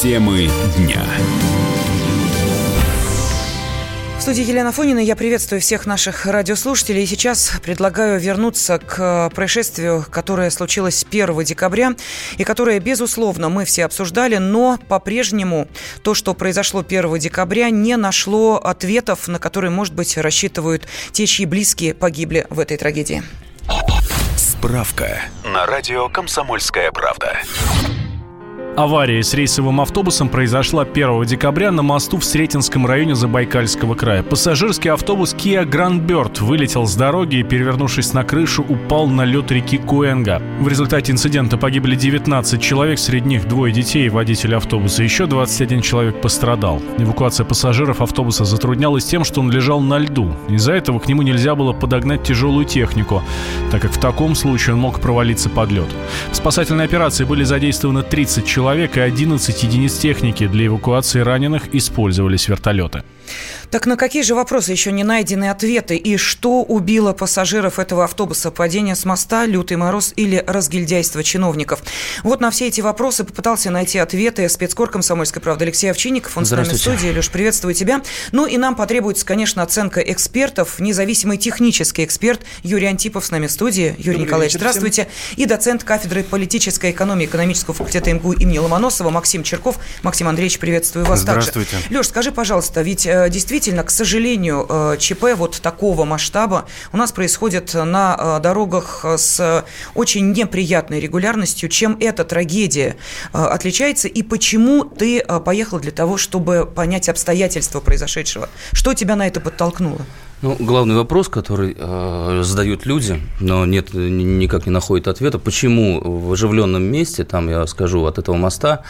Темы дня студии Елена Фонина. Я приветствую всех наших радиослушателей. И сейчас предлагаю вернуться к происшествию, которое случилось 1 декабря и которое, безусловно, мы все обсуждали, но по-прежнему то, что произошло 1 декабря, не нашло ответов, на которые, может быть, рассчитывают те, чьи близкие погибли в этой трагедии. Справка на радио «Комсомольская правда». Авария с рейсовым автобусом произошла 1 декабря на мосту в Сретенском районе Забайкальского края. Пассажирский автобус Kia Grand Bird вылетел с дороги и, перевернувшись на крышу, упал на лед реки Куэнга. В результате инцидента погибли 19 человек, среди них двое детей и водитель автобуса. Еще 21 человек пострадал. Эвакуация пассажиров автобуса затруднялась тем, что он лежал на льду. Из-за этого к нему нельзя было подогнать тяжелую технику, так как в таком случае он мог провалиться под лед. В спасательной операции были задействованы 30 человек человек и 11 единиц техники. Для эвакуации раненых использовались вертолеты. Так на какие же вопросы еще не найдены ответы? И что убило пассажиров этого автобуса? Падение с моста, лютый мороз или разгильдяйство чиновников? Вот на все эти вопросы попытался найти ответы спецкор комсомольской правды Алексей Овчинников. Он с нами в студии. Леш, приветствую тебя. Ну и нам потребуется, конечно, оценка экспертов. Независимый технический эксперт Юрий Антипов с нами в студии. Юрий Добрый Николаевич, вечер, здравствуйте. Всем. И доцент кафедры политической экономии экономического факультета МГУ имени Ломоносова Максим Черков. Максим Андреевич, приветствую вас Здравствуйте. также. Леш, скажи, пожалуйста, ведь э, действительно, к сожалению, э, ЧП вот такого масштаба у нас происходит на э, дорогах с очень неприятной регулярностью. Чем эта трагедия э, отличается и почему ты поехал для того, чтобы понять обстоятельства произошедшего? Что тебя на это подтолкнуло? Ну, главный вопрос, который э, задают люди, но нет, никак не находит ответа, почему в оживленном месте, там, я скажу, от этого моста,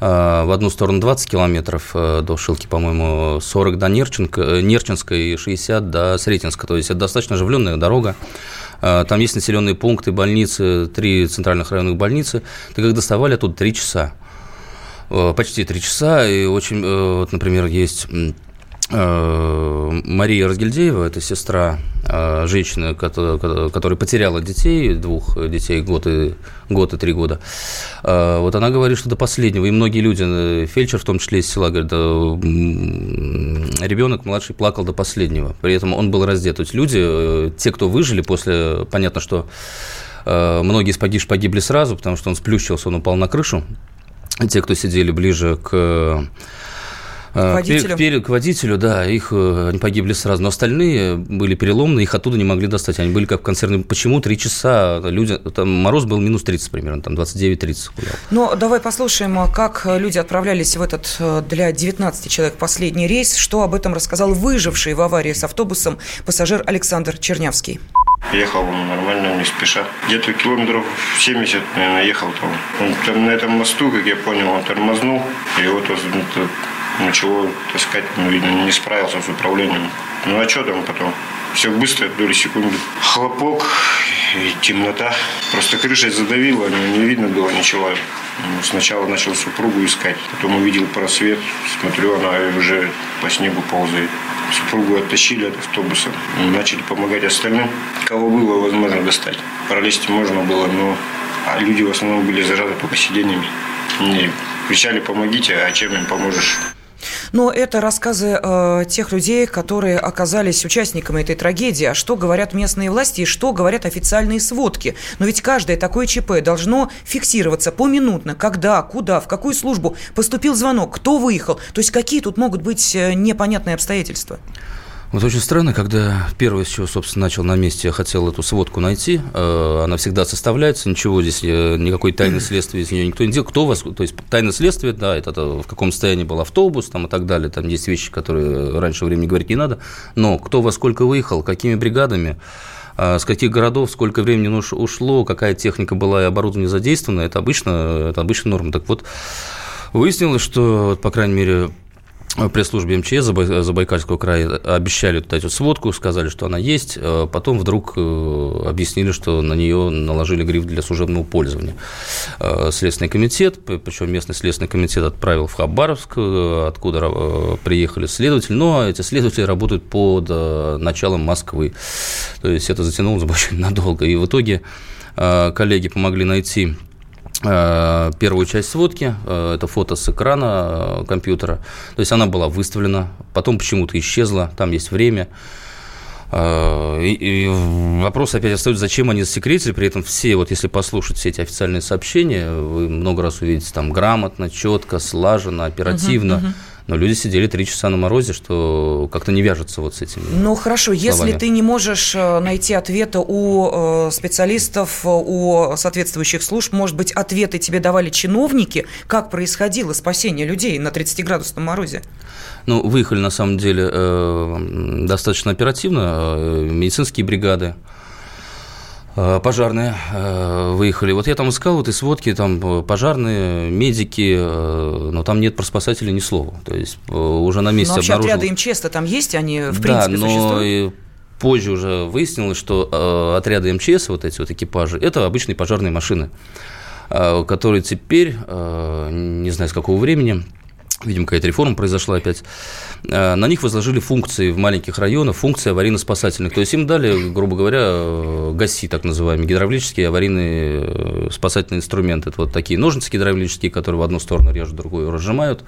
э, в одну сторону 20 километров э, до Шилки, по-моему, 40 до Нерченко, э, Нерчинска и 60 до Сретенска, то есть это достаточно оживленная дорога, э, там есть населенные пункты, больницы, три центральных районных больницы, так как доставали тут три часа, э, почти три часа, и очень, э, вот, например, есть Мария Разгильдеева, это сестра э, женщины, которая потеряла детей, двух детей, год и, год и три года. Э, вот она говорит, что до последнего, и многие люди, фельдшер в том числе из села, говорит, ребенок младший плакал до последнего, при этом он был раздет. То есть люди, те, кто выжили после, понятно, что многие из погибших погибли сразу, потому что он сплющился, он упал на крышу. Те, кто сидели ближе к к водителю? К, к водителю, да, их э, они погибли сразу, но остальные были переломаны, их оттуда не могли достать. Они были как в концерне. Почему три часа? Люди, там мороз был минус 30 примерно, там 29-30 Ну, давай послушаем, а как люди отправлялись в этот э, для 19 человек последний рейс. Что об этом рассказал выживший в аварии с автобусом пассажир Александр Чернявский. Ехал он нормально, не спеша. Где-то километров 70, наверное, ехал там. Он там на этом мосту, как я понял, он тормознул. И вот начало таскать, ну, видно, не справился с управлением. Ну а что там потом? Все быстро, доли секунды. Хлопок и темнота. Просто крышей задавило, не видно было ничего. Ну, сначала начал супругу искать, потом увидел просвет, смотрю, она уже по снегу ползает. Супругу оттащили от автобуса, начали помогать остальным, кого было возможно достать. Пролезть можно было, но а люди в основном были зажаты только сиденьями. Не кричали «помогите», а чем им поможешь? Но это рассказы э, тех людей, которые оказались участниками этой трагедии. А что говорят местные власти и что говорят официальные сводки? Но ведь каждое такое ЧП должно фиксироваться поминутно. Когда, куда, в какую службу поступил звонок, кто выехал. То есть какие тут могут быть э, непонятные обстоятельства? Вот очень странно, когда первое, с чего, собственно, начал на месте, я хотел эту сводку найти, э, она всегда составляется, ничего здесь, э, никакой тайны следствия из нее никто не делал. Кто вас, то есть тайна следствия, да, это, это в каком состоянии был автобус там и так далее, там есть вещи, которые раньше времени говорить не надо, но кто во сколько выехал, какими бригадами, э, с каких городов, сколько времени ушло, какая техника была и оборудование задействовано, это обычно, это обычная норма. Так вот, выяснилось, что, по крайней мере, пресс-службе МЧС Забайкальского края обещали вот эту сводку, сказали, что она есть, э, потом вдруг э, объяснили, что на нее наложили гриф для служебного пользования. Э, Следственный комитет, причем местный следственный комитет отправил в Хабаровск, откуда приехали следователи, но эти следователи работают под началом Москвы. То есть это затянулось очень надолго. И в итоге коллеги помогли найти первую часть сводки, это фото с экрана компьютера, то есть она была выставлена, потом почему-то исчезла, там есть время, и, и вопрос опять остается, зачем они засекретили, при этом все, вот если послушать все эти официальные сообщения, вы много раз увидите там грамотно, четко, слаженно, оперативно. Uh-huh, uh-huh но люди сидели три часа на морозе, что как-то не вяжется вот с этим. Ну хорошо, словами. если ты не можешь э, найти ответа у э, специалистов, у соответствующих служб, может быть, ответы тебе давали чиновники, как происходило спасение людей на 30-градусном морозе? Ну, выехали на самом деле э, достаточно оперативно, медицинские бригады. Э, пожарные э, выехали. Вот я там искал вот и сводки, там э, пожарные, медики, но там нет про спасателей ни слова. То есть уже на месте но вообще обнаружил... отряды МЧС-то там есть, они в да, принципе но существуют? позже уже выяснилось, что отряды МЧС, вот эти вот экипажи, это обычные пожарные машины, которые теперь, не знаю с какого времени, видимо, какая-то реформа произошла опять, э, на них возложили функции в маленьких районах, функции аварийно-спасательных. То есть им дали, грубо говоря, э, ГАСИ, так называемые, гидравлические аварийные э, спасательные инструменты. Это вот такие ножницы гидравлические, которые в одну сторону режут, другую разжимают.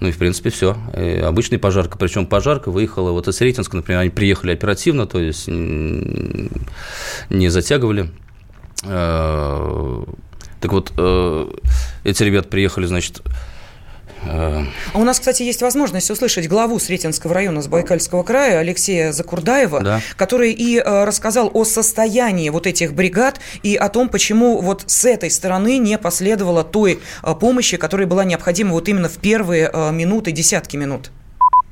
Ну и, в принципе, все. И обычный пожарка. Причем пожарка выехала вот из Рейтинска, например, они приехали оперативно, то есть не затягивали. Так вот, эти ребята приехали, значит, а у нас, кстати, есть возможность услышать главу Сретенского района Забайкальского края Алексея Закурдаева, да. который и э, рассказал о состоянии вот этих бригад и о том, почему вот с этой стороны не последовало той э, помощи, которая была необходима вот именно в первые э, минуты, десятки минут.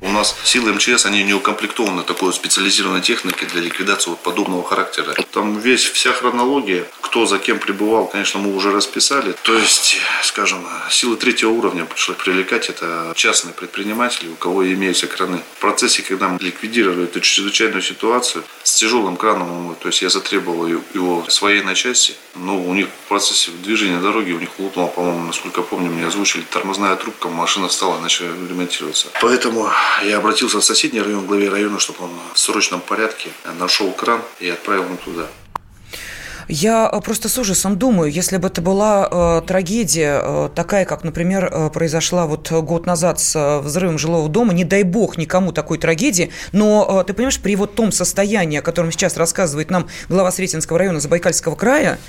У нас силы МЧС, они не укомплектованы такой специализированной техникой для ликвидации вот подобного характера. Там весь, вся хронология, кто за кем пребывал, конечно, мы уже расписали. То есть, скажем, силы третьего уровня пришлось привлекать, это частные предприниматели, у кого имеются краны. В процессе, когда мы ликвидировали эту чрезвычайную ситуацию, с тяжелым краном, то есть я затребовал его своей на части, но у них в процессе движения дороги, у них лопнула, по-моему, насколько помню, мне озвучили, тормозная трубка, машина стала, начала ремонтироваться. Поэтому я обратился в соседний район, главе района, чтобы он в срочном порядке нашел кран и отправил его туда. Я э, просто с ужасом думаю, если бы это была э, трагедия э, такая, как, например, э, произошла вот год назад с э, взрывом жилого дома, не дай бог никому такой трагедии, но э, ты понимаешь, при вот том состоянии, о котором сейчас рассказывает нам глава Сретенского района Забайкальского края,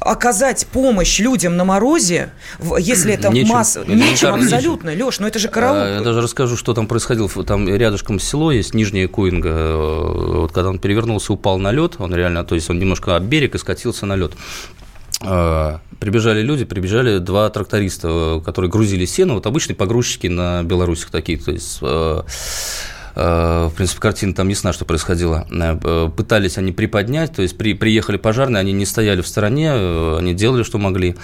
оказать помощь людям на морозе, если это нечем, масса... Нечем абсолютно, нечем. Леш, но это же караул. А, я даже расскажу, что там происходило. Там рядышком село есть, Нижняя Куинга. Э, вот когда он перевернулся, упал на лед, он реально, то есть он немножко об берег искать скатился на лед. А, прибежали люди, прибежали два тракториста, которые грузили сено, вот обычные погрузчики на Беларусях такие, то есть а, а, в принципе, картина там ясна, что происходило. Пытались они приподнять, то есть при, приехали пожарные, они не стояли в стороне, они делали, что могли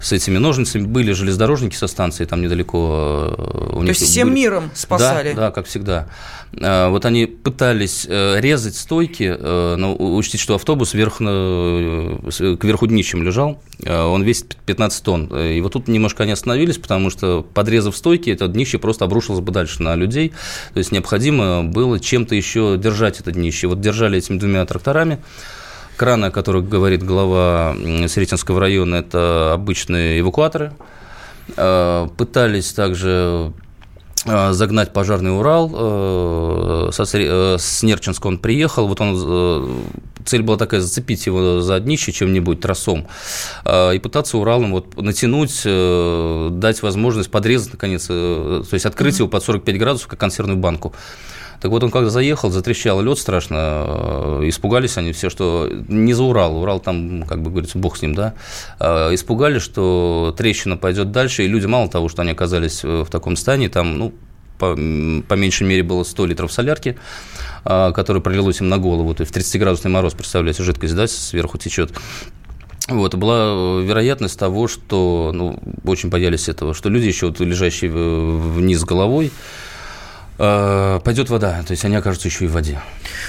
с этими ножницами. Были железнодорожники со станции там недалеко. У то есть всем были... миром спасали? Да, да, как всегда. А, вот они пытались э, резать стойки, э, но учтите, что автобус вверх, э, кверху днищем лежал, он весит 15 тонн. И вот тут немножко они остановились, потому что, подрезав стойки, это днище просто обрушилось бы дальше на людей. То есть необходимо было чем-то еще держать это днище. Вот держали этими двумя тракторами. Краны, о которых говорит глава Сретенского района, это обычные эвакуаторы. Пытались также Э, загнать пожарный Урал. Э, со, э, с Нерчинска он приехал. Вот он, цель была такая, зацепить его за днище чем-нибудь, тросом, и пытаться Уралом вот натянуть, дать возможность подрезать, наконец, то есть открыть mm-hmm. его под 45 градусов, как консервную банку. Так вот, он когда заехал, затрещал лед страшно, э, испугались они все, что не за Урал, Урал там, как бы говорится, бог с ним, да, а испугались, что трещина пойдет дальше, и люди мало того, что они оказались э, в таком состоянии, там, ну, по, по меньшей мере было 100 литров солярки, которая пролилась им на голову, то есть в 30-градусный мороз, представляете, жидкость, да, сверху течет. Вот, была вероятность того, что, ну, очень боялись этого, что люди еще вот лежащие вниз головой, Э, пойдет вода, то есть они окажутся еще и в воде.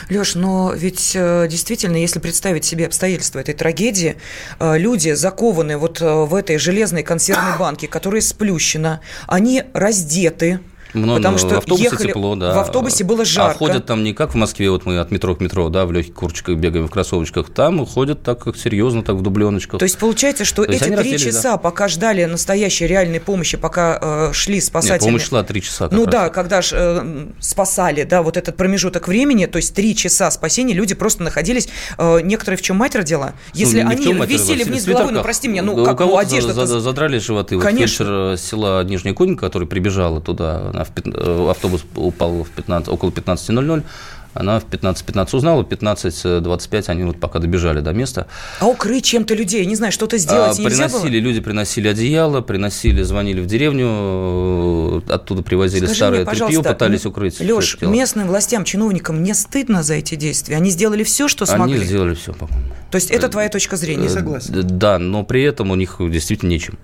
Леш, но ведь э, действительно, если представить себе обстоятельства этой трагедии, э, люди закованы вот в этой железной консервной банке, которая сплющена, они раздеты, Ну, потому ну, что в автобусе ехали, тепло, да. в автобусе было жарко. А ходят там не как в Москве, вот мы от метро к метро, да, в легких курточках бегаем, в кроссовочках. Там ходят так как серьезно, так в дубленочках. То есть получается, что То эти три часа, да. пока ждали настоящей реальной помощи, пока э, шли Нет, спасатели. помощь шла три часа. Ну раз. да, когда ж, э, спасали, да, вот этот промежуток времени, то есть три часа спасения, люди просто находились, э, некоторые в чем мать родила, если Ну, они это, висели вниз головой, ну прости меня, ну Да, у как, ну кого-то одежда за- за- задрали животы. Вот Конечно. фельдшер села Нижняя Конька, который прибежала туда, она в пят- э, автобус упал в 15, около 15.00, она в 15.15 узнала, в 15.25 они вот пока добежали до места. А укрыть чем-то людей, не знаю, что-то А, сделать было? приносили, люди приносили одеяло, приносили, звонили в деревню, э, оттуда привозили Скажи старое мне, тряпье, пытались укрыть. Леш, местным властям, чиновникам не стыдно за эти действия? Они сделали все, что смогли? Они сделали все, по-моему. То есть это твоя точка зрения? Э, д- Да, но при этом у них действительно нечем.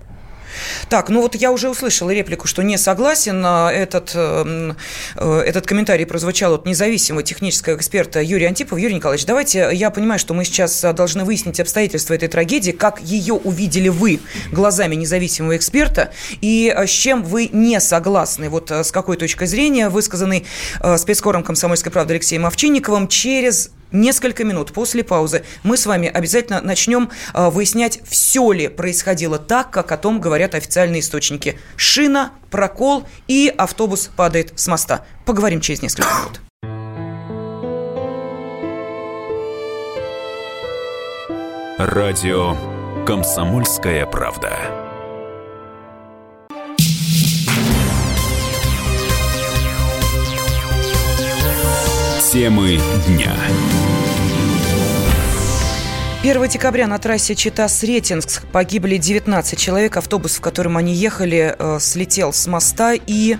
Так, ну вот я уже услышала реплику, что не согласен. А Этот, э, э, этот комментарий прозвучал от независимого технического эксперта Юрия Антипова. Юрий Николаевич, давайте, я понимаю, что мы сейчас должны выяснить обстоятельства этой трагедии, как ее увидели вы глазами независимого эксперта, и с чем вы не согласны, вот с какой точкой зрения, высказанный а, спецкором комсомольской правды Алексеем Овчинниковым через Несколько минут после паузы мы с вами обязательно начнем а, выяснять, все ли происходило так, как о том говорят официальные источники. Шина, прокол и автобус падает с моста. Поговорим через несколько минут. Радио «Комсомольская правда». Темы дня. 1 декабря на трассе Чита-Сретенск погибли 19 человек. Автобус, в котором они ехали, э, слетел с моста, и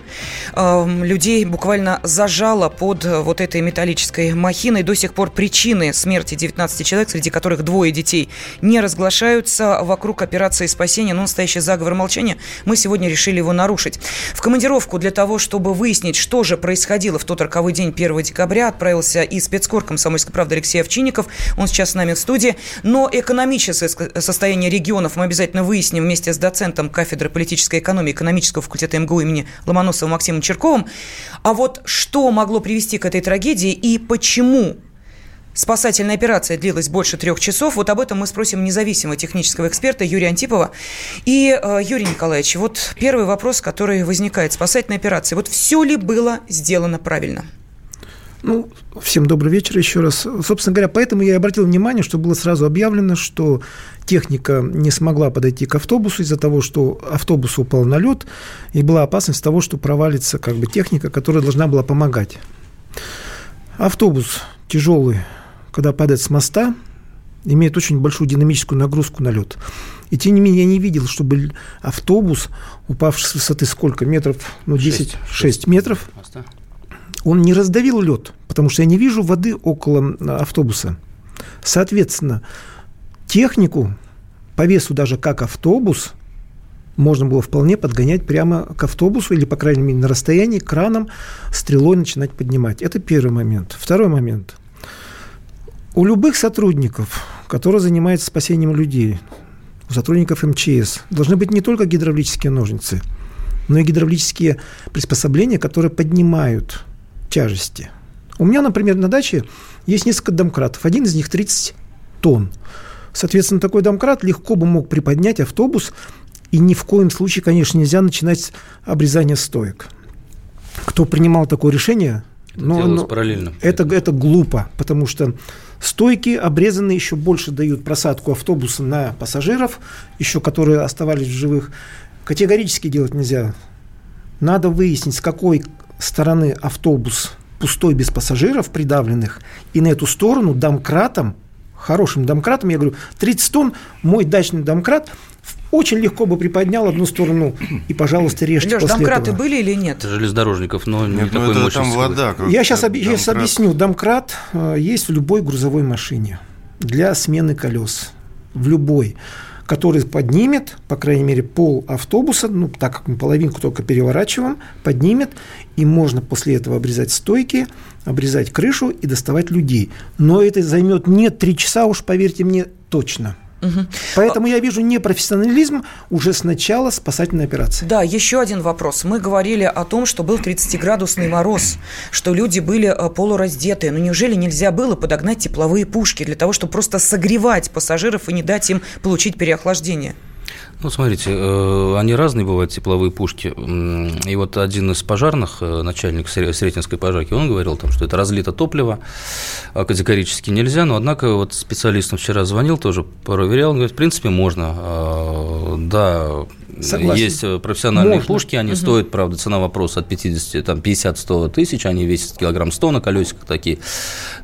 э, людей буквально зажало под э, вот этой металлической махиной. До сих пор причины смерти 19 человек, среди которых двое детей, не разглашаются. Вокруг операции спасения, но настоящий заговор молчания, мы сегодня решили его нарушить. В командировку для того, чтобы выяснить, что же происходило в тот роковой день 1 декабря, отправился и спецкор комсомольской правды Алексей Овчинников. Он сейчас с нами в студии. Но экономическое состояние регионов мы обязательно выясним вместе с доцентом кафедры политической экономии экономического факультета МГУ имени Ломоносова Максимом Черковым. А вот что могло привести к этой трагедии и почему Спасательная операция длилась больше трех часов. Вот об этом мы спросим независимого технического эксперта Юрия Антипова. И, э, Юрий Николаевич, вот первый вопрос, который возникает. Спасательная операция. Вот все ли было сделано правильно? Ну, всем добрый вечер еще раз. Собственно говоря, поэтому я и обратил внимание, что было сразу объявлено, что техника не смогла подойти к автобусу из-за того, что автобус упал на лед, и была опасность того, что провалится как бы техника, которая должна была помогать. Автобус тяжелый, когда падает с моста, имеет очень большую динамическую нагрузку на лед. И тем не менее я не видел, чтобы автобус, упавший с высоты сколько метров, ну 10, 6, 6 метров, Моста. Он не раздавил лед, потому что я не вижу воды около автобуса. Соответственно, технику по весу даже как автобус можно было вполне подгонять прямо к автобусу или, по крайней мере, на расстоянии краном стрелой начинать поднимать. Это первый момент. Второй момент. У любых сотрудников, которые занимаются спасением людей, у сотрудников МЧС, должны быть не только гидравлические ножницы, но и гидравлические приспособления, которые поднимают тяжести. У меня, например, на даче есть несколько домкратов. Один из них 30 тонн. Соответственно, такой домкрат легко бы мог приподнять автобус, и ни в коем случае, конечно, нельзя начинать с обрезания стоек. Кто принимал такое решение, Это но- но параллельно. Это, это глупо, потому что стойки обрезанные еще больше дают просадку автобуса на пассажиров, еще которые оставались в живых. Категорически делать нельзя. Надо выяснить, с какой стороны автобус пустой без пассажиров придавленных, и на эту сторону домкратом, хорошим домкратом, я говорю, 30 тонн, мой дачный домкрат очень легко бы приподнял одну сторону и, пожалуйста, режьте Леш, после домкраты этого. были или нет? Это железнодорожников, но не Нет, ну такой это мощности. там вода. Я сейчас как сейчас домкрат. объясню. Домкрат э, есть в любой грузовой машине для смены колес. В любой который поднимет, по крайней мере, пол автобуса, ну, так как мы половинку только переворачиваем, поднимет, и можно после этого обрезать стойки, обрезать крышу и доставать людей. Но это займет не три часа, уж поверьте мне, точно. Угу. Поэтому я вижу непрофессионализм уже с начала спасательной операции. Да, еще один вопрос. Мы говорили о том, что был 30-градусный мороз, что люди были э, полураздетые. Но неужели нельзя было подогнать тепловые пушки для того, чтобы просто согревать пассажиров и не дать им получить переохлаждение? Ну, смотрите, э, они разные бывают, тепловые пушки. И вот один из пожарных, э, начальник Сретенской пожарки, он говорил, там, что это разлито топливо, а категорически нельзя, но, однако, вот специалистам вчера звонил, тоже проверял, он говорит, в принципе, можно. А, да, Согласен. Есть э, профессиональные Можно. пушки, они угу. стоят, правда, цена вопроса от 50, там, 50-100 тысяч, они весят килограмм 100 на колесиках такие.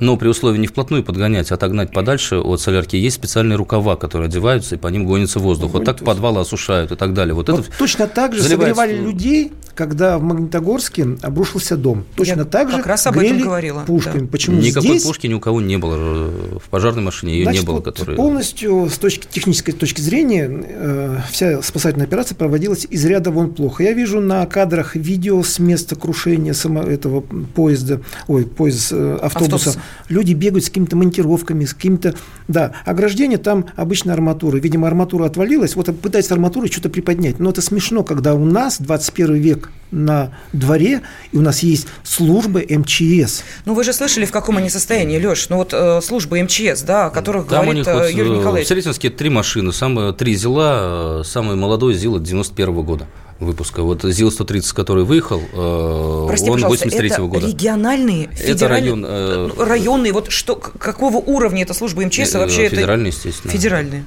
Но при условии не вплотную подгонять, а отогнать подальше от солярки, есть специальные рукава, которые одеваются, и по ним гонится воздух. Вот так подвалы осушают и так далее. Вот, вот это точно так же согревали людей, когда в Магнитогорске обрушился дом. Точно Я так же как раз об этом говорила. пушками. Да. Почему Никакой здесь... пушки ни у кого не было э, в пожарной машине, ее Значит, не было. Вот которая... Полностью с точки технической точки зрения э, вся спасательная операция проводилась из ряда вон плохо. Я вижу на кадрах видео с места крушения само этого поезда, ой, поезд э, автобуса. Автобус. Люди бегают с какими-то монтировками, с какими-то... Да, ограждение там обычно арматура. Видимо, арматура отвалилась, вот пытается арматурой что-то приподнять. Но это смешно, когда у нас 21 век на дворе, и у нас есть службы МЧС. Ну, вы же слышали, в каком они состоянии, Леш? Ну, вот э, службы МЧС, да, о которых Там говорит у них, вот, Юрий э, Николаевич. В Сретенске три машины, самые, три ЗИЛа, э, самый молодой ЗИЛ от 91 -го года выпуска. Вот ЗИЛ-130, который выехал, э, Прости, он 83 -го года. региональные, это район, э, районные, вот что, какого уровня это служба МЧС? Э, вообще федеральные, это... естественно. Федеральные.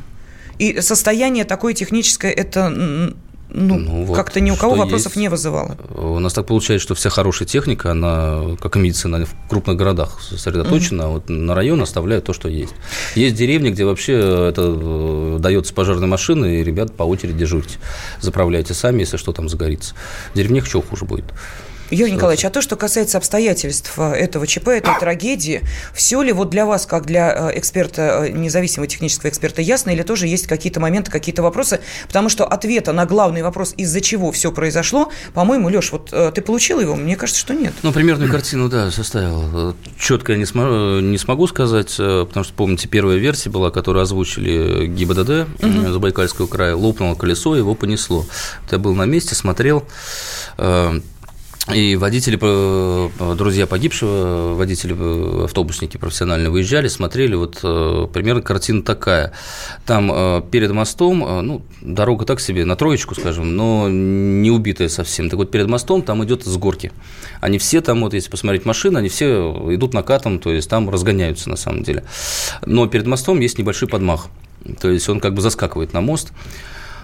И состояние такое техническое, это ну, ну вот как-то ни у кого вопросов есть. не вызывало. У нас так получается, что вся хорошая техника, она, как и медицина, в крупных городах сосредоточена, угу. а вот на район оставляют то, что есть. Есть деревни, где вообще это э, дается пожарной машины, и ребят по очереди дежурите. Заправляйте сами, если что там загорится. В деревнях еще хуже будет. Юрий Николаевич, а то, что касается обстоятельств э, этого ЧП, этой трагедии, все ли вот для вас, как для э, эксперта, э, независимого технического эксперта, ясно, или тоже есть какие-то моменты, какие-то вопросы? Потому что ответа на главный вопрос, из-за чего все произошло, по-моему, Леш, вот ты получил его? Мне кажется, что нет. Ну, примерную картину, да, составил. Четко я не, см- не смогу сказать, потому что, помните, первая версия была, которую озвучили ГИБДД угу. Забайкальского края, лопнуло колесо, его понесло. Я был на месте, смотрел, и водители, друзья погибшего, водители, э, автобусники профессионально выезжали, смотрели, вот э, примерно картина такая. Там э, перед мостом, ну, дорога так себе, на троечку, скажем, но не убитая совсем. Так вот, перед мостом там идет с горки. Они все там, вот если посмотреть машины, они все идут накатом, то есть там разгоняются на самом деле. Но перед мостом есть небольшой подмах. То есть он как бы заскакивает на мост.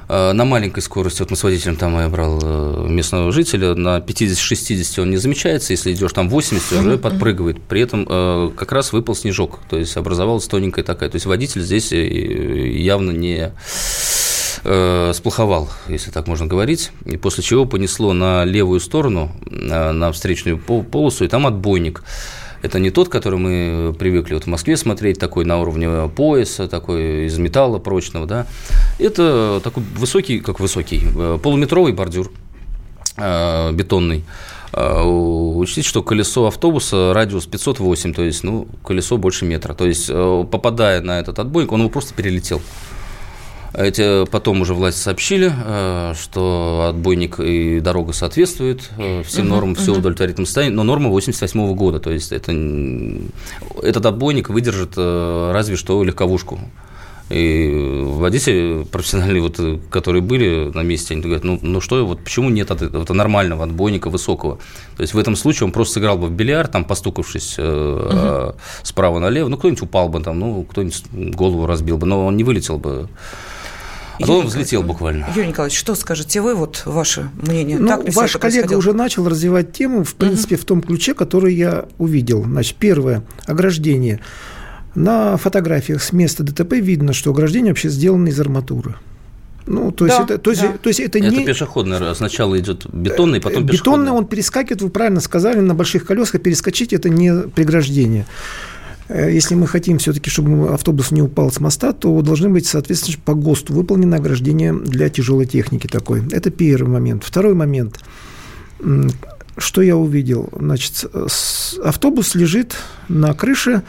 Э, на маленькой скорости, вот мы с водителем там я брал э, местного жителя, на 50-60 он не замечается, если идешь там 80, уже подпрыгивает. При этом э, как раз выпал снежок, то есть образовалась тоненькая такая. То есть водитель здесь явно не сплоховал, если так можно говорить, и после чего понесло на левую сторону, на встречную полосу, и там отбойник. Это не тот, который мы привыкли вот в Москве смотреть, такой на уровне пояса, такой из металла прочного, да. Это такой высокий, как высокий, э, полуметровый бордюр э, бетонный. Э, учтите, что колесо автобуса радиус 508, то есть, ну, колесо больше метра. То есть, попадая на этот отбойник, он его просто перелетел. Эти, потом уже власти сообщили, э, что отбойник и дорога соответствуют э, всем нормам, все uh-huh. удовлетворительном состоянии, но норма 88 года, то есть это, этот отбойник выдержит э, разве что легковушку. И водители профессиональные, вот, которые были на месте, они говорят, ну, ну что, вот почему нет от этого нормального отбойника высокого? То есть в этом случае он просто сыграл бы в бильярд, там постукавшись э, угу. справа налево, ну кто-нибудь упал бы там, ну кто-нибудь голову разбил бы, но он не вылетел бы а то он взлетел буквально. Юрий Николаевич, что скажете вы, вот ваше мнение? Ну, так ваш коллега уже начал развивать тему, в принципе, угу. в том ключе, который я увидел. Значит, первое, ограждение. На фотографиях с места ДТП видно, что ограждение вообще сделано из арматуры. Ну, то есть, да, это, то, есть, да. то есть это, это не... пешеходный, сначала идет бетонный, потом пешеходный. Бетонный, он перескакивает, вы правильно сказали, на больших колесах перескочить это не преграждение. Э, если мы хотим все-таки, чтобы автобус не упал с моста, то должны быть, соответственно, по ГОСТу выполнено ограждение для тяжелой техники такой. Это первый момент. Второй момент. Что я увидел? Значит, автобус лежит на крыше,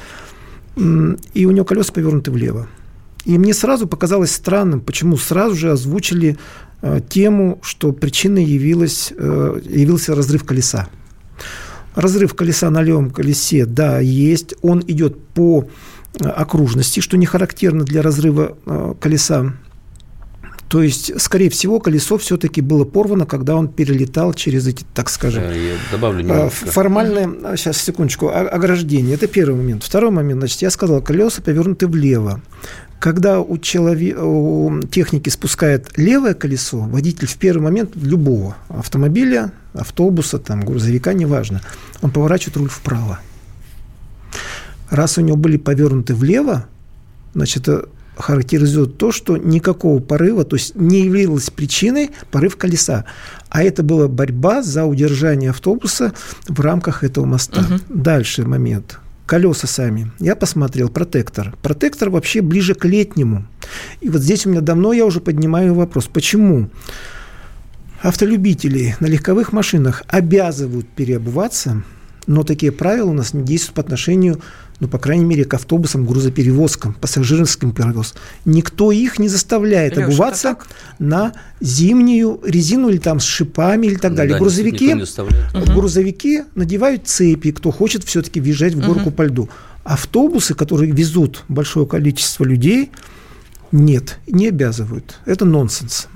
и у него колеса повернуты влево. И мне сразу показалось странным, почему сразу же озвучили э, тему, что причиной явилась, э, явился разрыв колеса. Разрыв колеса на левом колесе, да, есть. Он идет по э, окружности, что не характерно для разрыва э, колеса. То есть, скорее всего, колесо все-таки было порвано, когда он перелетал через эти, так скажем, Я добавлю э, немножко. формальное, сейчас, секундочку, ограждение. Это первый момент. Второй момент, значит, я сказал, колеса повернуты влево. Когда у, человека, у техники спускает левое колесо, водитель в первый момент любого автомобиля, автобуса, там, грузовика, неважно, он поворачивает руль вправо. Раз у него были повернуты влево, значит, это характеризует то, что никакого порыва, то есть не явилась причиной порыв колеса. А это была борьба за удержание автобуса в рамках этого моста. Дальше момент. Колеса сами. Я посмотрел, протектор. Протектор вообще ближе к летнему. И вот здесь у меня давно я уже поднимаю вопрос. Почему автолюбители на легковых машинах обязывают переобуваться, но такие правила у нас не действуют по отношению, ну, по крайней мере, к автобусам, грузоперевозкам, пассажирским перевозкам. Никто их не заставляет это обуваться на зимнюю резину или там с шипами или так далее. Да, грузовики, заставляет. грузовики надевают цепи, кто хочет все-таки въезжать в горку по льду. Автобусы, которые везут большое количество людей, нет, не обязывают. Это нонсенс.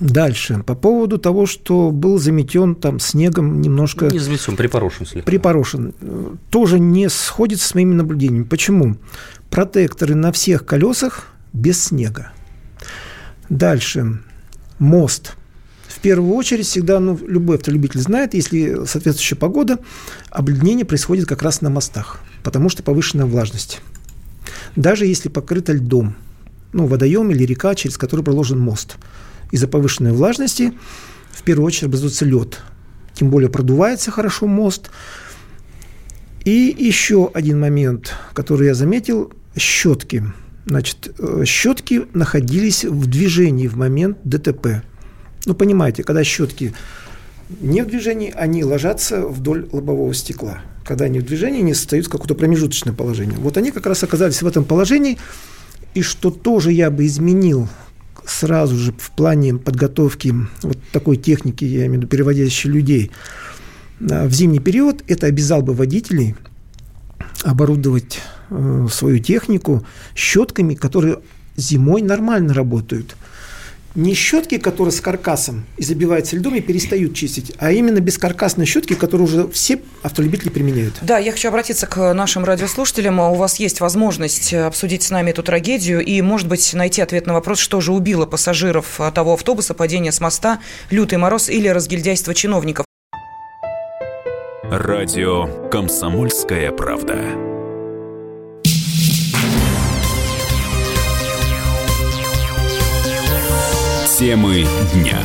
Дальше. По поводу того, что был заметен там снегом немножко Не заметен, припорошен слегка. припорошен, тоже не сходится с моими наблюдениями. Почему? Протекторы на всех колесах без снега. Дальше. Мост. В первую очередь всегда, ну, любой автолюбитель знает, если соответствующая погода, обледенение происходит как раз на мостах, потому что повышенная влажность. Даже если покрыто льдом, ну, водоем или река, через которую проложен мост, из-за повышенной влажности в первую очередь образуется лед. Тем более продувается хорошо мост. И еще один момент, который я заметил, щетки. Значит, э, щетки находились в движении в момент ДТП. Ну, понимаете, когда щетки не в движении, они ложатся вдоль лобового стекла. Когда они в движении, они создают какое-то промежуточное положение. Вот они как раз оказались в этом положении, и что тоже я бы изменил сразу же в плане подготовки вот такой техники, я имею в виду переводящих людей, а, в зимний период, это обязал бы водителей оборудовать э, свою технику щетками, которые зимой нормально работают. Не щетки, которые с каркасом и забиваются льдом и перестают чистить, а именно бескаркасные щетки, которые уже все автолюбители применяют. Да, я хочу обратиться к нашим радиослушателям. У вас есть возможность обсудить с нами эту трагедию и, может быть, найти ответ на вопрос, что же убило пассажиров того автобуса, падение с моста, лютый мороз или разгильдяйство чиновников. Радио «Комсомольская правда». Темы дня.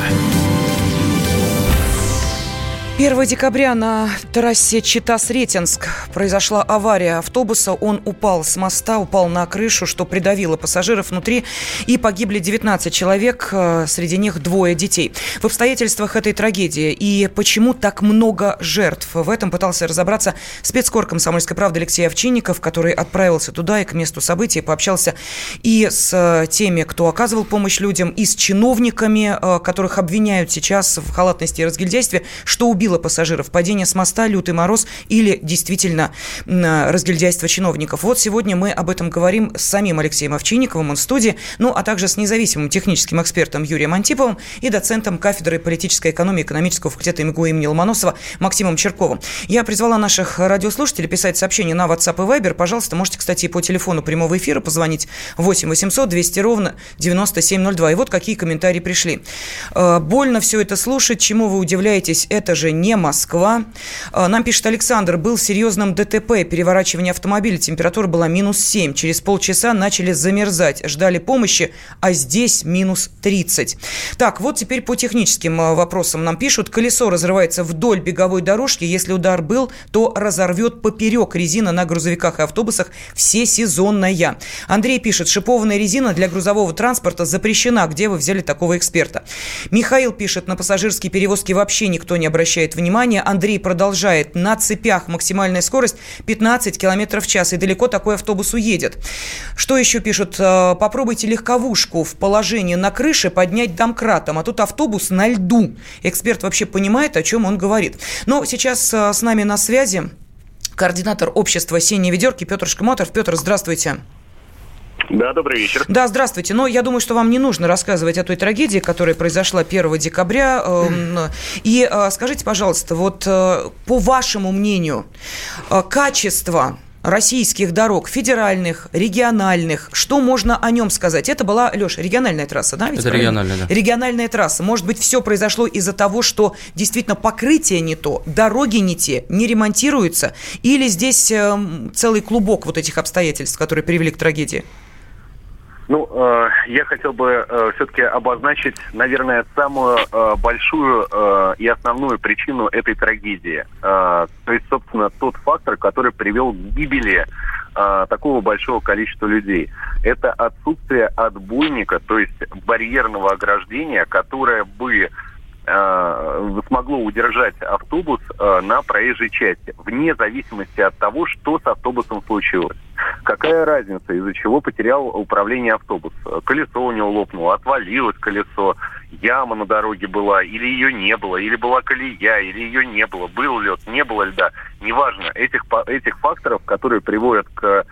1 декабря на трассе Чита-Сретенск произошла авария автобуса. Он упал с моста, упал на крышу, что придавило пассажиров внутри. И погибли 19 человек, э, среди них двое детей. В обстоятельствах этой трагедии и почему так много жертв, в этом пытался разобраться спецкор «Комсомольской правды» Алексей Овчинников, который отправился туда и к месту событий, пообщался и с э, теми, кто оказывал помощь людям, и с чиновниками, э, которых обвиняют сейчас в халатности и разгильдяйстве, что убило пассажиров, падение с моста, лютый мороз или действительно м, разгильдяйство чиновников. Вот сегодня мы об этом говорим с самим Алексеем Овчинниковым, он в студии, ну а также с независимым техническим экспертом Юрием Антиповым и доцентом кафедры политической экономии экономического факультета МГУ имени Ломоносова Максимом Черковым. Я призвала наших радиослушателей писать сообщения на WhatsApp и Viber. Пожалуйста, можете, кстати, и по телефону прямого эфира позвонить 8 800 200 ровно 9702. И вот какие комментарии пришли. Э, Больно все это слушать. Чему вы удивляетесь? Это же не Москва. Э, Нам пишет Александр. Был серьезным ДТП, переворачивание автомобиля. Температура была минус 7. Через полчаса начали замерзать. Ждали помощи, а здесь минус 30. Так, вот теперь по техническим э, вопросам нам пишут. Колесо разрывается вдоль беговой дорожки. Если удар был, то разорвет поперек резина на грузовиках и автобусах всесезонная. Андрей пишет, шипованная резина для грузового транспорта запрещена. Где вы взяли такого эксперта? Михаил пишет, на пассажирские перевозки вообще никто не обращает обращает внимание. Андрей продолжает. На цепях максимальная скорость 15 км в час. И далеко такой автобус уедет. Что еще пишут? Э, попробуйте легковушку в положении на крыше поднять домкратом. А тут автобус на льду. Эксперт вообще понимает, о чем он говорит. Но сейчас э, с нами на связи координатор общества «Синие ведерки» Петр Шкаматов. Петр, здравствуйте. Да, добрый вечер. Да, здравствуйте. Но я думаю, что вам не нужно рассказывать о той трагедии, которая произошла 1 декабря. Эм, и э, скажите, пожалуйста, вот э, по вашему мнению, э, качество российских дорог, федеральных, региональных. Что можно о нем сказать? Это была, Леша, региональная трасса, да? Ведь Это правильно? региональная, да. Региональная трасса. Может быть, все произошло из-за того, что действительно покрытие не то, дороги не те, не ремонтируются? Или здесь э, целый клубок вот этих обстоятельств, которые привели к трагедии? Ну, э, я хотел бы э, все-таки обозначить, наверное, самую э, большую э, и основную причину этой трагедии. Э, то есть, собственно, тот фактор, который привел к гибели э, такого большого количества людей. Это отсутствие отбойника, то есть барьерного ограждения, которое бы э, смогло удержать автобус э, на проезжей части, вне зависимости от того, что с автобусом случилось. Какая разница, из-за чего потерял управление автобус? Колесо у него лопнуло, отвалилось колесо, яма на дороге была, или ее не было, или была колея, или ее не было, был лед, не было льда. Неважно, этих, этих факторов, которые приводят к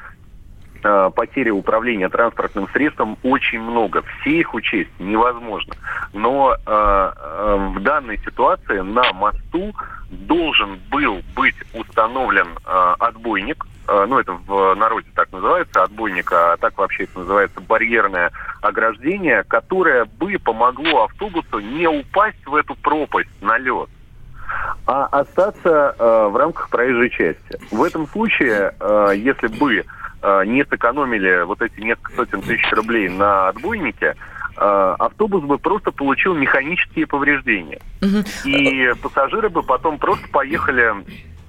э, потери управления транспортным средством очень много. Все их учесть невозможно. Но э, э, в данной ситуации на мосту должен был быть установлен отбойник, ну это в народе так называется, отбойника, а так вообще это называется барьерное ограждение, которое бы помогло автобусу не упасть в эту пропасть на лед а остаться э, в рамках проезжей части. В этом случае, э, если бы не сэкономили вот эти несколько сотен тысяч рублей на отбойнике, э, автобус бы просто получил механические повреждения. Угу. И пассажиры бы потом просто поехали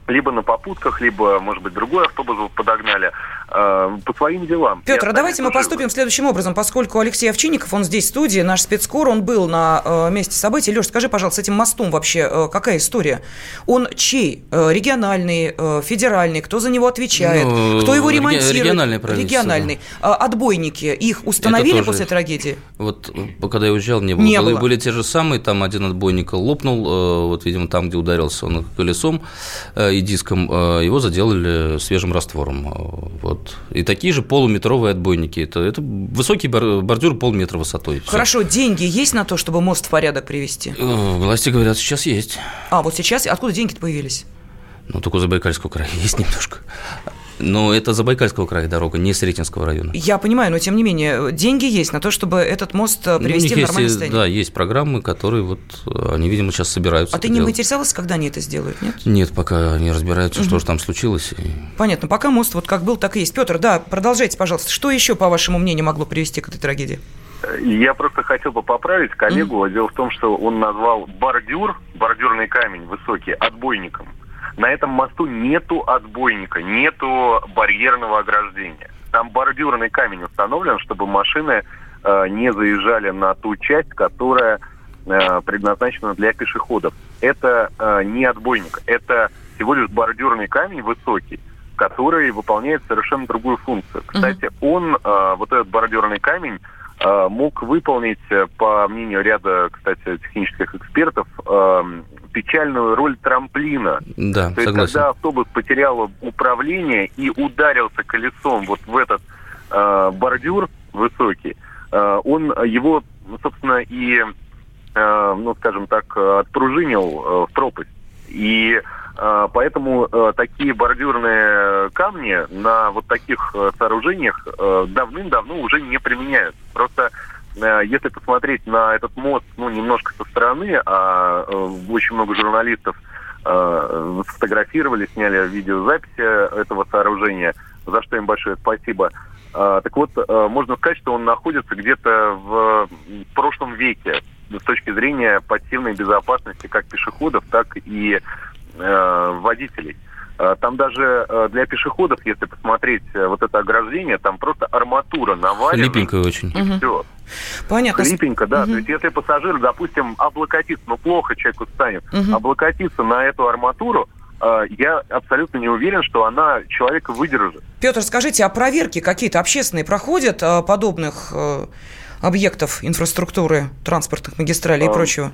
либо на попутках, либо, может быть, другой автобус подогнали э, по своим делам. Петр, а давайте мы поступим следующим образом, поскольку Алексей Овчинников, он здесь в студии, наш спецкор, он был на э, месте событий. Леш, скажи, пожалуйста, с этим мостом вообще э, какая история? Он чей? Э, региональный, э, федеральный? Кто за него отвечает? Ну, кто его ремонтирует? Региональный Региональный. Да. Отбойники, их установили после трагедии? Вот когда я уезжал, не было. Не было. Были те же самые, там один отбойник лопнул, э, вот, видимо, там, где ударился он колесом, э, и диском, э, его заделали свежим раствором. Э, вот. И такие же полуметровые отбойники. Это, это высокий бордюр полметра высотой. Хорошо, Все. деньги есть на то, чтобы мост в порядок привести? Э, власти говорят, сейчас есть. А, вот сейчас? Откуда деньги-то появились? Ну, только у Забайкальского края есть немножко. Но это Забайкальского края дорога, не Сретенского района. Я понимаю, но тем не менее, деньги есть на то, чтобы этот мост э, привести ну, в нормальное есть, состояние. Да, есть программы, которые вот, э, они, видимо, сейчас собираются. А ты не делать. интересовался, когда они это сделают, нет? Нет, пока не разбираются, угу. что же там случилось. Понятно, пока мост вот как был, так и есть. Петр, да, продолжайте, пожалуйста. Что еще, по вашему мнению, могло привести к этой трагедии? Я просто хотел бы поправить коллегу. Mm-hmm. Дело в том, что он назвал бордюр, бордюрный камень высокий, отбойником. На этом мосту нету отбойника, нету барьерного ограждения. Там бордюрный камень установлен, чтобы машины э, не заезжали на ту часть, которая э, предназначена для пешеходов. Это э, не отбойник, это всего лишь бордюрный камень высокий, который выполняет совершенно другую функцию. Кстати, он, э, вот этот бордюрный камень, мог выполнить, э, по мнению ряда, кстати, технических экспертов, э, печальную роль трамплина. Да, То есть, когда автобус потерял управление и ударился колесом вот в этот э, бордюр высокий, э, он его, собственно, и, э, ну, скажем так, отпружинил э, в пропасть. И э, поэтому э, такие бордюрные камни на вот таких э, сооружениях э, давным-давно уже не применяются. Просто если посмотреть на этот мост, ну, немножко со стороны, а очень много журналистов сфотографировали, сняли видеозаписи этого сооружения, за что им большое спасибо. Так вот, можно сказать, что он находится где-то в прошлом веке с точки зрения пассивной безопасности как пешеходов, так и водителей. Там даже для пешеходов, если посмотреть вот это ограждение, там просто арматура навалена. Липенькая очень. И все Понятно. Хлипенько, да. Угу. То есть если пассажир, допустим, облокотится, ну плохо человеку станет, Мгм. облокотится на эту арматуру, э, я абсолютно не уверен, что она человека выдержит. Петр, скажите, а проверки какие-то общественные проходят э, подобных э, объектов инфраструктуры, транспортных магистралей и А, прочего?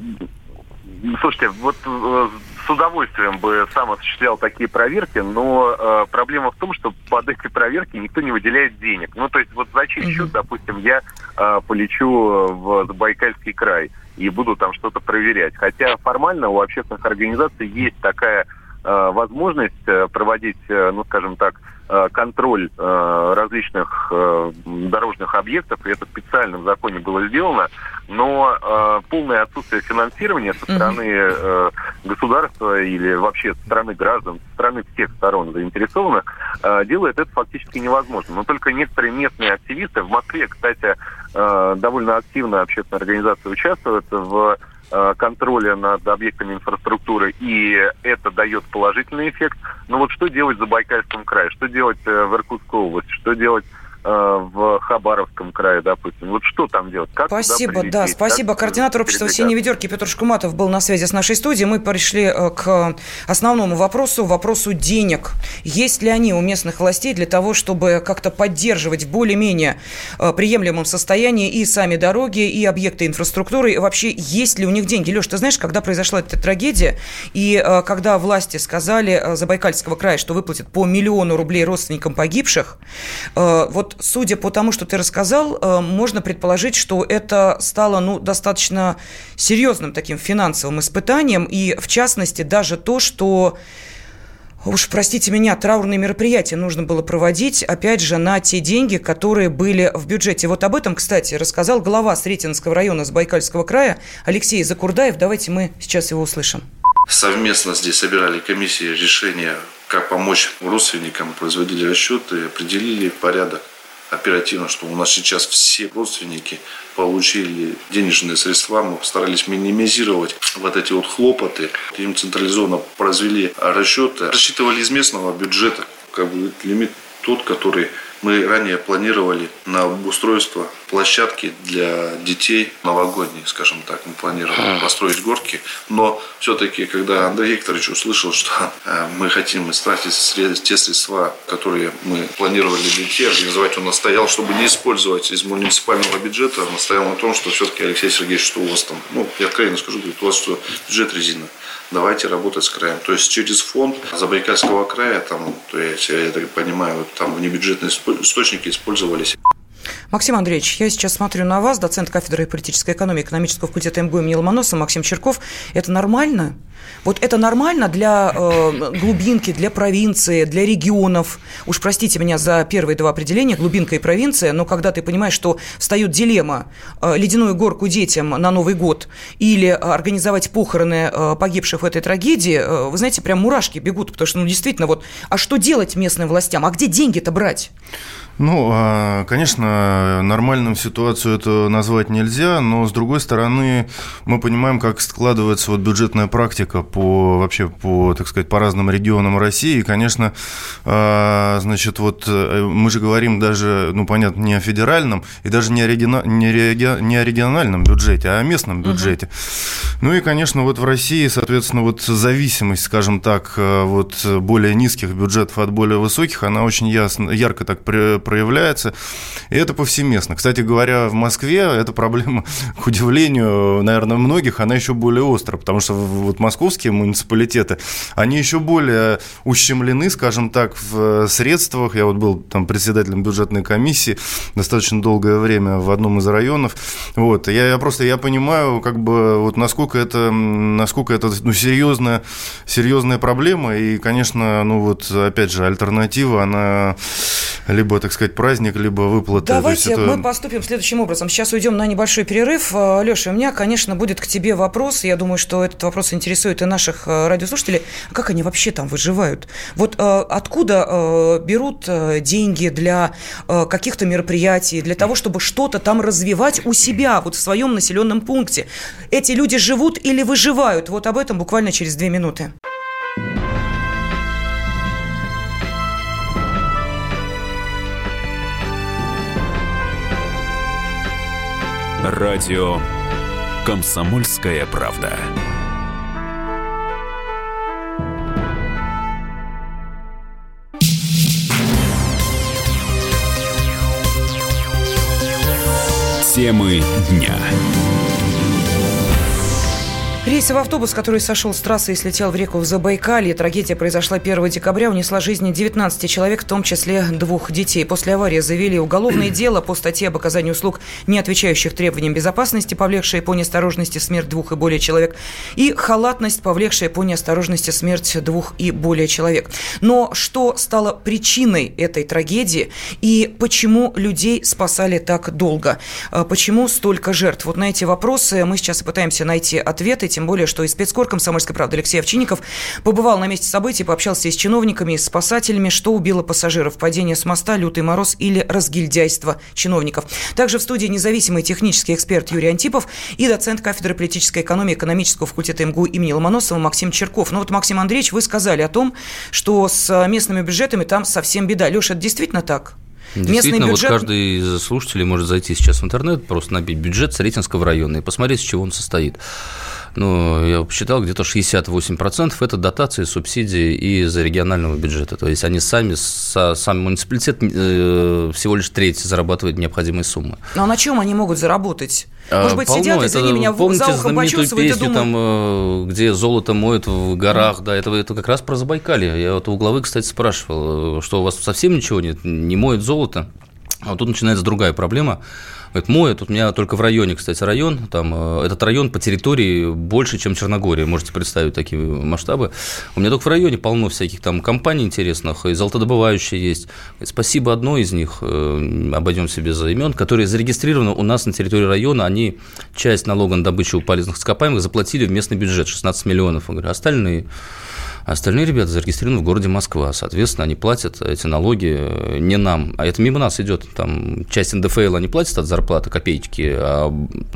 Слушайте, вот э, с удовольствием бы сам осуществлял такие проверки, но э, проблема в том, что под эти проверки никто не выделяет денег. Ну, то есть вот за чей счет, допустим, я э, полечу в Забайкальский край и буду там что-то проверять. Хотя формально у общественных организаций есть такая э, возможность э, проводить, э, ну, скажем так, э, контроль э, различных э, дорожных объектов, и это специально в законе было сделано, но э, полное отсутствие финансирования со стороны э, государства или вообще со стороны граждан, со стороны всех сторон заинтересованных, э, делает это фактически невозможно. Но только некоторые местные активисты, в Москве, кстати, э, довольно активно общественные организации участвуют в э, контроля над объектами инфраструктуры, и это дает положительный эффект. Но вот что делать в Забайкальском крае, что делать э, в Иркутской области, что делать э, в Хабаровском крае, допустим. Вот что там делать? Как Спасибо, да, спасибо. Как Координатор общества? «Синей ведерки» Петр Шкуматов был на связи с нашей студией. Мы пришли э, к основному вопросу, вопросу денег. Есть ли они у местных властей для того, чтобы как-то поддерживать в более-менее э, приемлемом состоянии и сами дороги, и объекты инфраструктуры? И вообще, есть ли у них деньги? Леш, ты знаешь, когда произошла эта трагедия, и э, когда власти сказали э, Забайкальского края, что выплатят по миллиону рублей родственникам погибших, э, судя по тому, что ты рассказал, э, можно предположить, что это стало ну, достаточно серьезным таким финансовым испытанием, и в частности даже то, что Уж простите меня, траурные мероприятия нужно было проводить, опять же, на те деньги, которые были в бюджете. Вот об этом, кстати, рассказал глава Сретенского района Забайкальского края Алексей Закурдаев. Давайте мы сейчас его услышим. Совместно здесь собирали комиссии решения, как помочь родственникам, производили расчеты, определили порядок оперативно, что у нас сейчас все родственники получили денежные средства, мы постарались минимизировать вот эти вот хлопоты, им централизованно произвели расчеты, рассчитывали из местного бюджета, как бы лимит тот, который мы ранее планировали на обустройство площадки для детей новогодней, скажем так. Мы планировали построить горки. Но все-таки, когда Андрей Викторович услышал, что э, мы хотим истратить те средства, которые мы планировали для детей, организовать, он настоял, чтобы не использовать из муниципального бюджета, он настоял на том, что все-таки, Алексей Сергеевич, что у вас там, ну, я откровенно скажу, говорит, у вас что, бюджет резина давайте работать с краем. То есть через фонд Забайкальского края, там, то есть, я так понимаю, там внебюджетные источники использовались. Максим Андреевич, я сейчас смотрю на вас, доцент кафедры политической экономии экономического факультета МГУ имени Ломоносова Максим Черков. Это нормально? Вот это нормально для э, глубинки, для провинции, для регионов? Уж простите меня за первые два определения, глубинка и провинция, но когда ты понимаешь, что встает дилемма э, ледяную горку детям на Новый год или организовать похороны э, погибших в этой трагедии, э, вы знаете, прям мурашки бегут, потому что, ну, действительно, вот, а что делать местным властям? А где деньги-то брать? Ну, а, конечно, нормальным ситуацию это назвать нельзя, но с другой стороны, мы понимаем, как складывается вот бюджетная практика по вообще по, так сказать, по разным регионам России. И, конечно, а, значит, вот э, мы же говорим даже, ну, понятно, не о федеральном и даже не о, региона- не реги- не о региональном бюджете, а о местном бюджете. Ну и, конечно, вот в России, соответственно, вот зависимость, скажем так, э, вот более низких бюджетов от более высоких, она очень ясно, ярко так проявляется, и это повсеместно. Кстати говоря, в Москве эта проблема, к удивлению, наверное, многих, она еще более острая, потому что вот московские муниципалитеты, они еще более ущемлены, скажем так, в средствах. Я вот был там председателем бюджетной комиссии достаточно долгое время в одном из районов. Вот. Я, я просто я понимаю, как бы, вот насколько это, насколько это ну, серьезная, серьезная проблема. И, конечно, ну вот, опять же, альтернатива, она либо, так сказать, праздник, либо выплата. Есть Давайте это- мы поступим следующим образом. Сейчас уйдем на небольшой перерыв. Э, Леша, у меня, конечно, будет к тебе вопрос. Я думаю, что этот вопрос интересует и наших э, радиослушателей. А как они вообще там выживают? Вот откуда берут деньги для каких-то мероприятий, для того, чтобы что-то там развивать у себя, вот в своем населенном пункте? Эти люди живут или выживают? Вот об этом буквально через две минуты. Радио «Комсомольская правда». Темы дня. Рейсовый автобус, который сошел с трассы и слетел в реку в Забайкалье. Трагедия произошла 1 декабря, унесла жизни 19 человек, в том числе двух детей. После аварии завели уголовное дело по статье об оказании услуг, не отвечающих требованиям безопасности, повлекшие по неосторожности смерть двух и более человек, и халатность, повлекшая по неосторожности смерть двух и более человек. Но что стало причиной этой трагедии и почему людей спасали так долго? А почему столько жертв? Вот на эти вопросы мы сейчас и пытаемся найти ответы тем более, что и спецкор «Комсомольской правды» Алексей Овчинников побывал на месте событий, пообщался и с чиновниками, и с спасателями, что убило пассажиров, падение с моста, лютый мороз или разгильдяйство чиновников. Также в студии независимый технический эксперт Юрий Антипов и доцент кафедры политической экономии экономического факультета МГУ имени Ломоносова Максим Черков. Ну вот, Максим Андреевич, вы сказали о том, что с местными бюджетами там совсем беда. Леша, это действительно так? Действительно, бюджет... вот каждый из слушателей может зайти сейчас в интернет, просто набить бюджет Сретенского района и посмотреть, с чего он состоит ну, я посчитал, где-то 68% это дотации, субсидии из регионального бюджета. То есть они сами, сам муниципалитет э, всего лишь треть зарабатывает необходимые суммы. Ну, а на чем они могут заработать? А, Может быть, Полно. сидят, это, извини меня, помните за ухом почувствуют песню, и думают... там, э, где золото моют в горах, да, это, это как раз про Забайкалье. Я вот у главы, кстати, спрашивал, что у вас совсем ничего нет, не моет золото? А вот тут начинается другая проблема. Говорит, мой, тут у меня только в районе, кстати, район, там, э, этот район по территории больше, чем Черногория, можете представить такие масштабы. У меня только в районе полно всяких там компаний интересных, и золотодобывающие есть. Спасибо одной из них, э, обойдемся без имен, которые зарегистрированы у нас на территории района, они часть налога на добычу полезных ископаемых заплатили в местный бюджет, 16 миллионов. Я говорю, остальные а остальные ребята зарегистрированы в городе Москва. Соответственно, они платят эти налоги э, не нам, а это мимо нас идет. Там часть НДФЛ они платят от зарплаты копеечки, а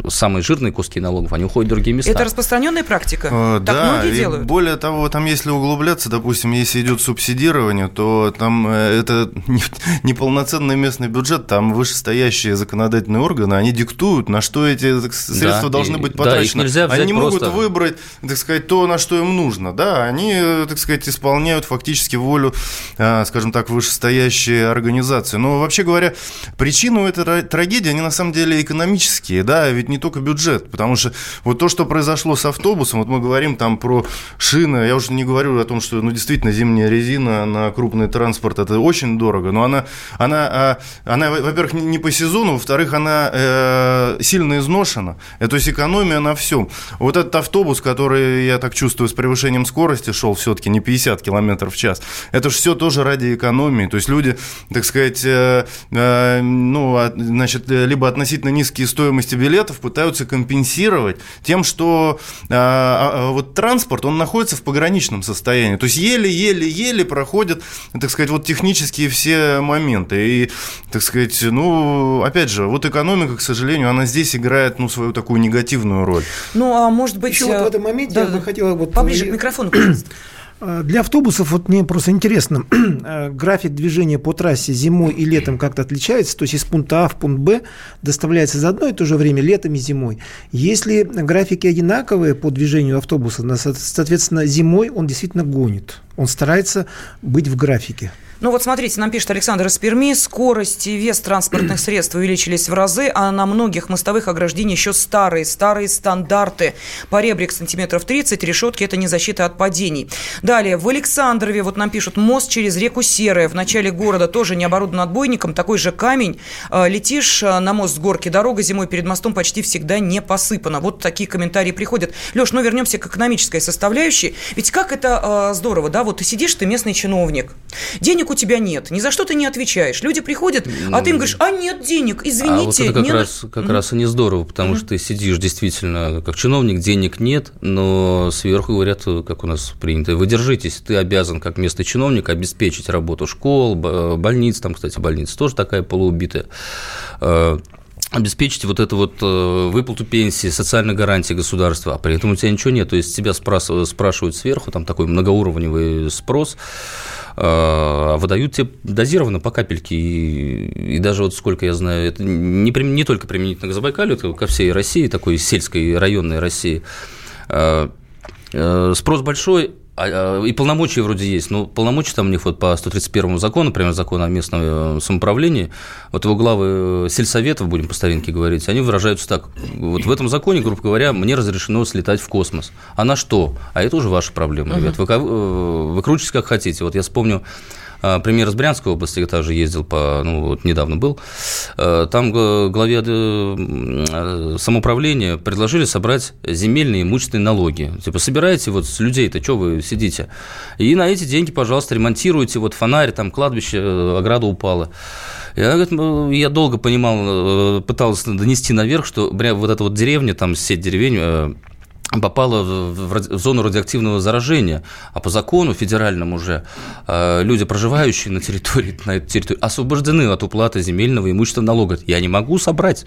самые жирные куски налогов, они уходят в другие места. Это распространенная практика? Э, так да, многие делают? более того, там если углубляться, допустим, если идет субсидирование, то там э, это неполноценный местный бюджет, там вышестоящие законодательные органы, они диктуют, на что эти средства да, должны быть потрачены. Да, нельзя взять они не просто... могут выбрать, так сказать, то, на что им нужно. Да, они так сказать, исполняют фактически волю, а, скажем так, вышестоящей организации. Но вообще говоря, причину этой трагедии, они на самом деле экономические, да, ведь не только бюджет, потому что вот то, что произошло с автобусом, вот мы говорим там про шины, я уже не говорю о том, что, ну, действительно, зимняя резина на крупный транспорт, это очень дорого, но она, она, а, она во-первых, не по сезону, во-вторых, она э, сильно изношена, то есть экономия на всем. Вот этот автобус, который, я так чувствую, с превышением скорости шел, все все-таки не 50 километров в час. Это же все тоже ради экономии. То есть люди, так сказать, э, э, ну, значит, либо относительно низкие стоимости билетов пытаются компенсировать тем, что э, а, а, вот транспорт, он находится в пограничном состоянии. То есть еле-еле-еле проходят, так сказать, вот технические все моменты. И, так сказать, ну, опять же, вот экономика, к сожалению, она здесь играет, ну, свою такую негативную роль. Ну, а может быть... Еще вот в этом моменте да, я бы хотела... Вот поближе к микрофону, пожалуйста. А, для автобусов вот мне просто интересно, э, график движения по трассе зимой и летом как-то отличается, то есть из пункта А в пункт Б доставляется за одно и то же время летом и зимой. Если графики одинаковые по движению автобуса, соответственно, зимой он действительно гонит, он старается быть в графике. Ну вот смотрите, нам пишет Александр из Перми, скорость и вес транспортных средств увеличились в разы, а на многих мостовых ограждений еще старые, старые стандарты. Поребрик сантиметров 30, решетки – это не защита от падений. Далее, в Александрове, вот нам пишут, мост через реку Серая в начале города тоже не оборудован отбойником, такой же камень. А, летишь а, на мост с горки, дорога зимой перед мостом почти всегда не посыпана. Вот такие комментарии приходят. Леш, ну вернемся к экономической составляющей. Ведь как это э, здорово, да, вот ты сидишь, ты местный чиновник, денег денег у тебя нет, ни за что ты не отвечаешь. Люди приходят, а ты им говоришь, а нет денег, извините. А вот это как, раз, как mm-hmm. раз и не здорово, потому mm-hmm. что ты сидишь действительно как чиновник, денег нет, но сверху говорят, как у нас принято, вы держитесь, ты обязан как местный чиновник обеспечить работу школ, больниц, там, кстати, больница тоже такая полуубитая, э, обеспечить вот эту вот э, выплату пенсии, социальной гарантии государства, а при этом у тебя ничего нет, то есть тебя спрашивают, сверху, там такой многоуровневый спрос, выдают тебе дозированно по капельке. И, и даже вот сколько я знаю, это не, не только применительно к Забайкалью, это ко всей России, такой сельской районной России. А, э, спрос большой, и полномочия вроде есть, но полномочия там у них вот по 131 закону, например, закон о местном э, самоуправлении, вот его главы э, сельсоветов, будем по старинке говорить, они выражаются так, вот в этом законе, грубо говоря, мне разрешено слетать в космос. А на что? А это уже ваша проблема, ребят, вы, э, выкручивайтесь как хотите. Вот я вспомню а, пример из Брянской области, я тоже ездил, по, ну, вот недавно был. А, там главе э, самоуправления предложили собрать земельные имущественные налоги. Типа, собираете вот с людей-то, что вы сидите? И на эти деньги, пожалуйста, ремонтируйте вот фонарь, там кладбище, э, ограда упала. Я, я долго понимал, э, пытался донести наверх, что вот эта вот деревня, там сеть деревень, попала в зону радиоактивного заражения, а по закону федеральному уже э, люди, проживающие на территории, на этой территории, освобождены от уплаты земельного имущества налога. Я не могу собрать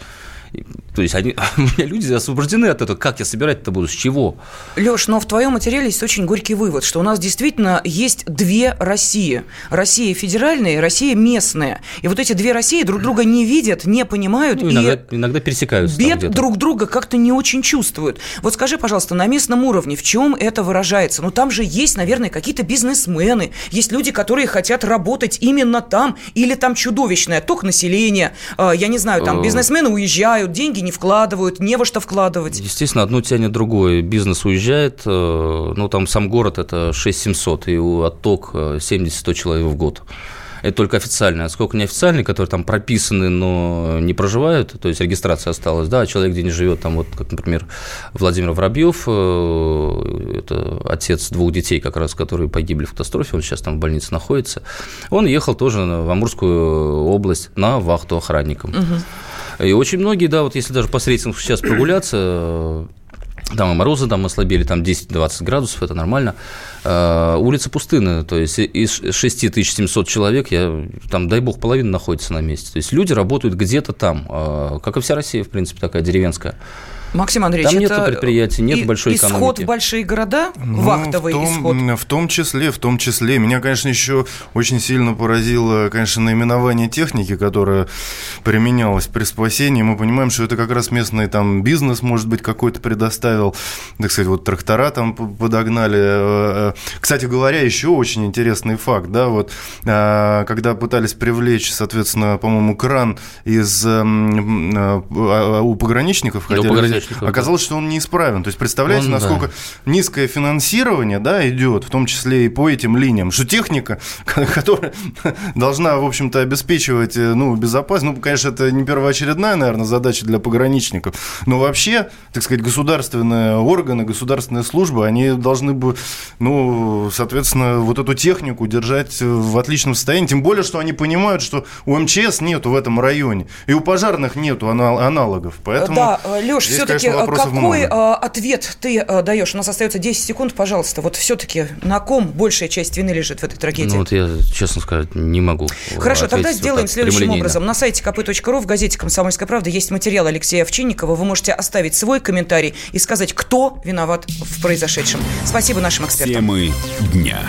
то есть они, у меня люди освобождены от этого. Как я собирать-то буду? С чего? Леш, но в твоем материале есть очень горький вывод, что у нас действительно есть две России. Россия федеральная и Россия местная. И вот эти две России друг друга не видят, не понимают. Ну, иногда, и иногда пересекаются. Бед друг друга как-то не очень чувствуют. Вот скажи, пожалуйста, на местном уровне в чем это выражается? Ну, там же есть, наверное, какие-то бизнесмены, есть люди, которые хотят работать именно там, или там чудовищное ток населения, а, я не знаю, там э. бизнесмены уезжают, уезжают, деньги не вкладывают, не во что вкладывать. Естественно, одно тянет другое. Бизнес уезжает, э, ну, там сам город – это 6-700, и отток 70-100 э, человек в год. Это только официальные. А сколько неофициальные, которые там прописаны, но не проживают, то есть регистрация осталась, да, а человек, где не живет, там вот, как, например, Владимир Воробьев, э, это отец двух детей, как раз, которые погибли в катастрофе, он сейчас там в больнице находится, он ехал тоже в Амурскую область на вахту охранником. Угу. И очень многие, да, вот если даже по рейсам сейчас прогуляться, там и морозы там ослабели, там 10-20 градусов, это нормально. А, улица пустынная, то есть из 6700 человек, я, там, дай бог, половина находится на месте. То есть люди работают где-то там, а, как и вся Россия, в принципе, такая деревенская. Максим Андреевич, Там нет предприятий, нет и, большой исход экономики. Исход в большие города, ну, вахтовый в том, исход? В том числе, в том числе. Меня, конечно, еще очень сильно поразило, конечно, наименование техники, которая применялась при спасении. Мы понимаем, что это как раз местный там бизнес, может быть, какой-то предоставил, так сказать, вот трактора там подогнали. Э, э. Кстати говоря, еще очень интересный факт, да, вот э, когда пытались привлечь, соответственно, по-моему, кран из а, у пограничников, хотели Оказалось, что он неисправен. То есть, представляете, он, насколько да. низкое финансирование да, идет, в том числе и по этим линиям, что техника, которая должна, в общем-то, обеспечивать э, ну, безопасность, ну, конечно, это не первоочередная, наверное, задача для пограничников, но вообще, так сказать, государственные органы, государственные службы, они должны бы, ну, соответственно, вот эту технику держать в отличном состоянии, тем более, что они понимают, что у МЧС нету в этом районе, и у пожарных нету аналогов, поэтому... Да, Леш, все все-таки э, какой много. ответ ты э, даешь? У нас остается 10 секунд, пожалуйста. Вот все-таки на ком большая часть вины лежит в этой трагедии? Ну вот я, честно сказать, не могу Хорошо, тогда сделаем вот следующим образом. На сайте kp.ru в газете «Комсомольская правда» есть материал Алексея Овчинникова. Вы можете оставить свой комментарий и сказать, кто виноват в произошедшем. Спасибо нашим экспертам. Темы дня.